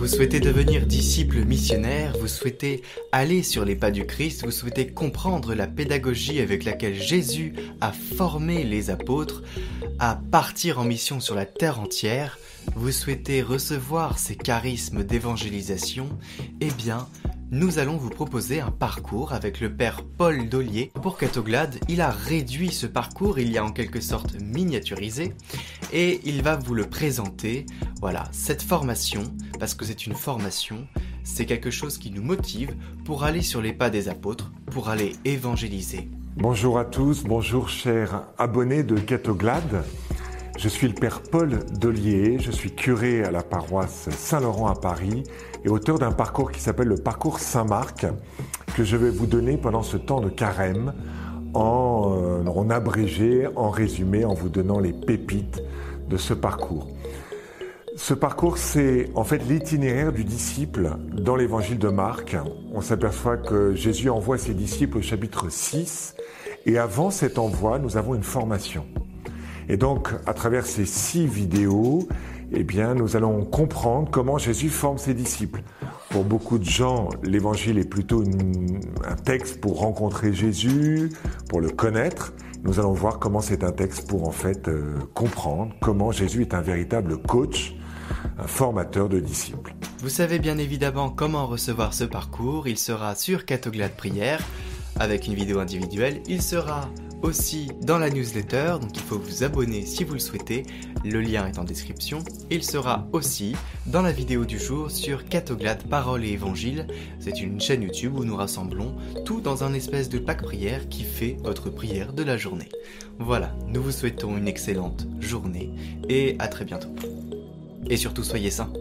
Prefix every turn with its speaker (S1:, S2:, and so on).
S1: Vous souhaitez devenir disciple missionnaire, vous souhaitez aller sur les pas du Christ, vous souhaitez comprendre la pédagogie avec laquelle Jésus a formé les apôtres à partir en mission sur la terre entière, vous souhaitez recevoir ces charismes d'évangélisation, eh bien, nous allons vous proposer un parcours avec le père Paul Dollier. Pour Catoglade, il a réduit ce parcours, il y a en quelque sorte miniaturisé, et il va vous le présenter. Voilà, cette formation, parce que c'est une formation, c'est quelque chose qui nous motive pour aller sur les pas des apôtres, pour aller évangéliser.
S2: Bonjour à tous, bonjour chers abonnés de Catoglade. Je suis le père Paul Dollier, je suis curé à la paroisse Saint-Laurent à Paris et auteur d'un parcours qui s'appelle le parcours Saint-Marc que je vais vous donner pendant ce temps de carême en, euh, en abrégé, en résumé, en vous donnant les pépites de ce parcours. Ce parcours, c'est en fait l'itinéraire du disciple dans l'évangile de Marc. On s'aperçoit que Jésus envoie ses disciples au chapitre 6 et avant cet envoi, nous avons une formation. Et donc, à travers ces six vidéos, eh bien, nous allons comprendre comment Jésus forme ses disciples. Pour beaucoup de gens, l'évangile est plutôt un texte pour rencontrer Jésus, pour le connaître. Nous allons voir comment c'est un texte pour en fait euh, comprendre comment Jésus est un véritable coach, un formateur de disciples.
S1: Vous savez bien évidemment comment recevoir ce parcours. Il sera sur Catoglade Prière avec une vidéo individuelle. Il sera aussi dans la newsletter, donc il faut vous abonner si vous le souhaitez, le lien est en description. Il sera aussi dans la vidéo du jour sur Catoglade Parole et Évangile, c'est une chaîne YouTube où nous rassemblons tout dans un espèce de pack prière qui fait votre prière de la journée. Voilà, nous vous souhaitons une excellente journée et à très bientôt. Et surtout soyez sains.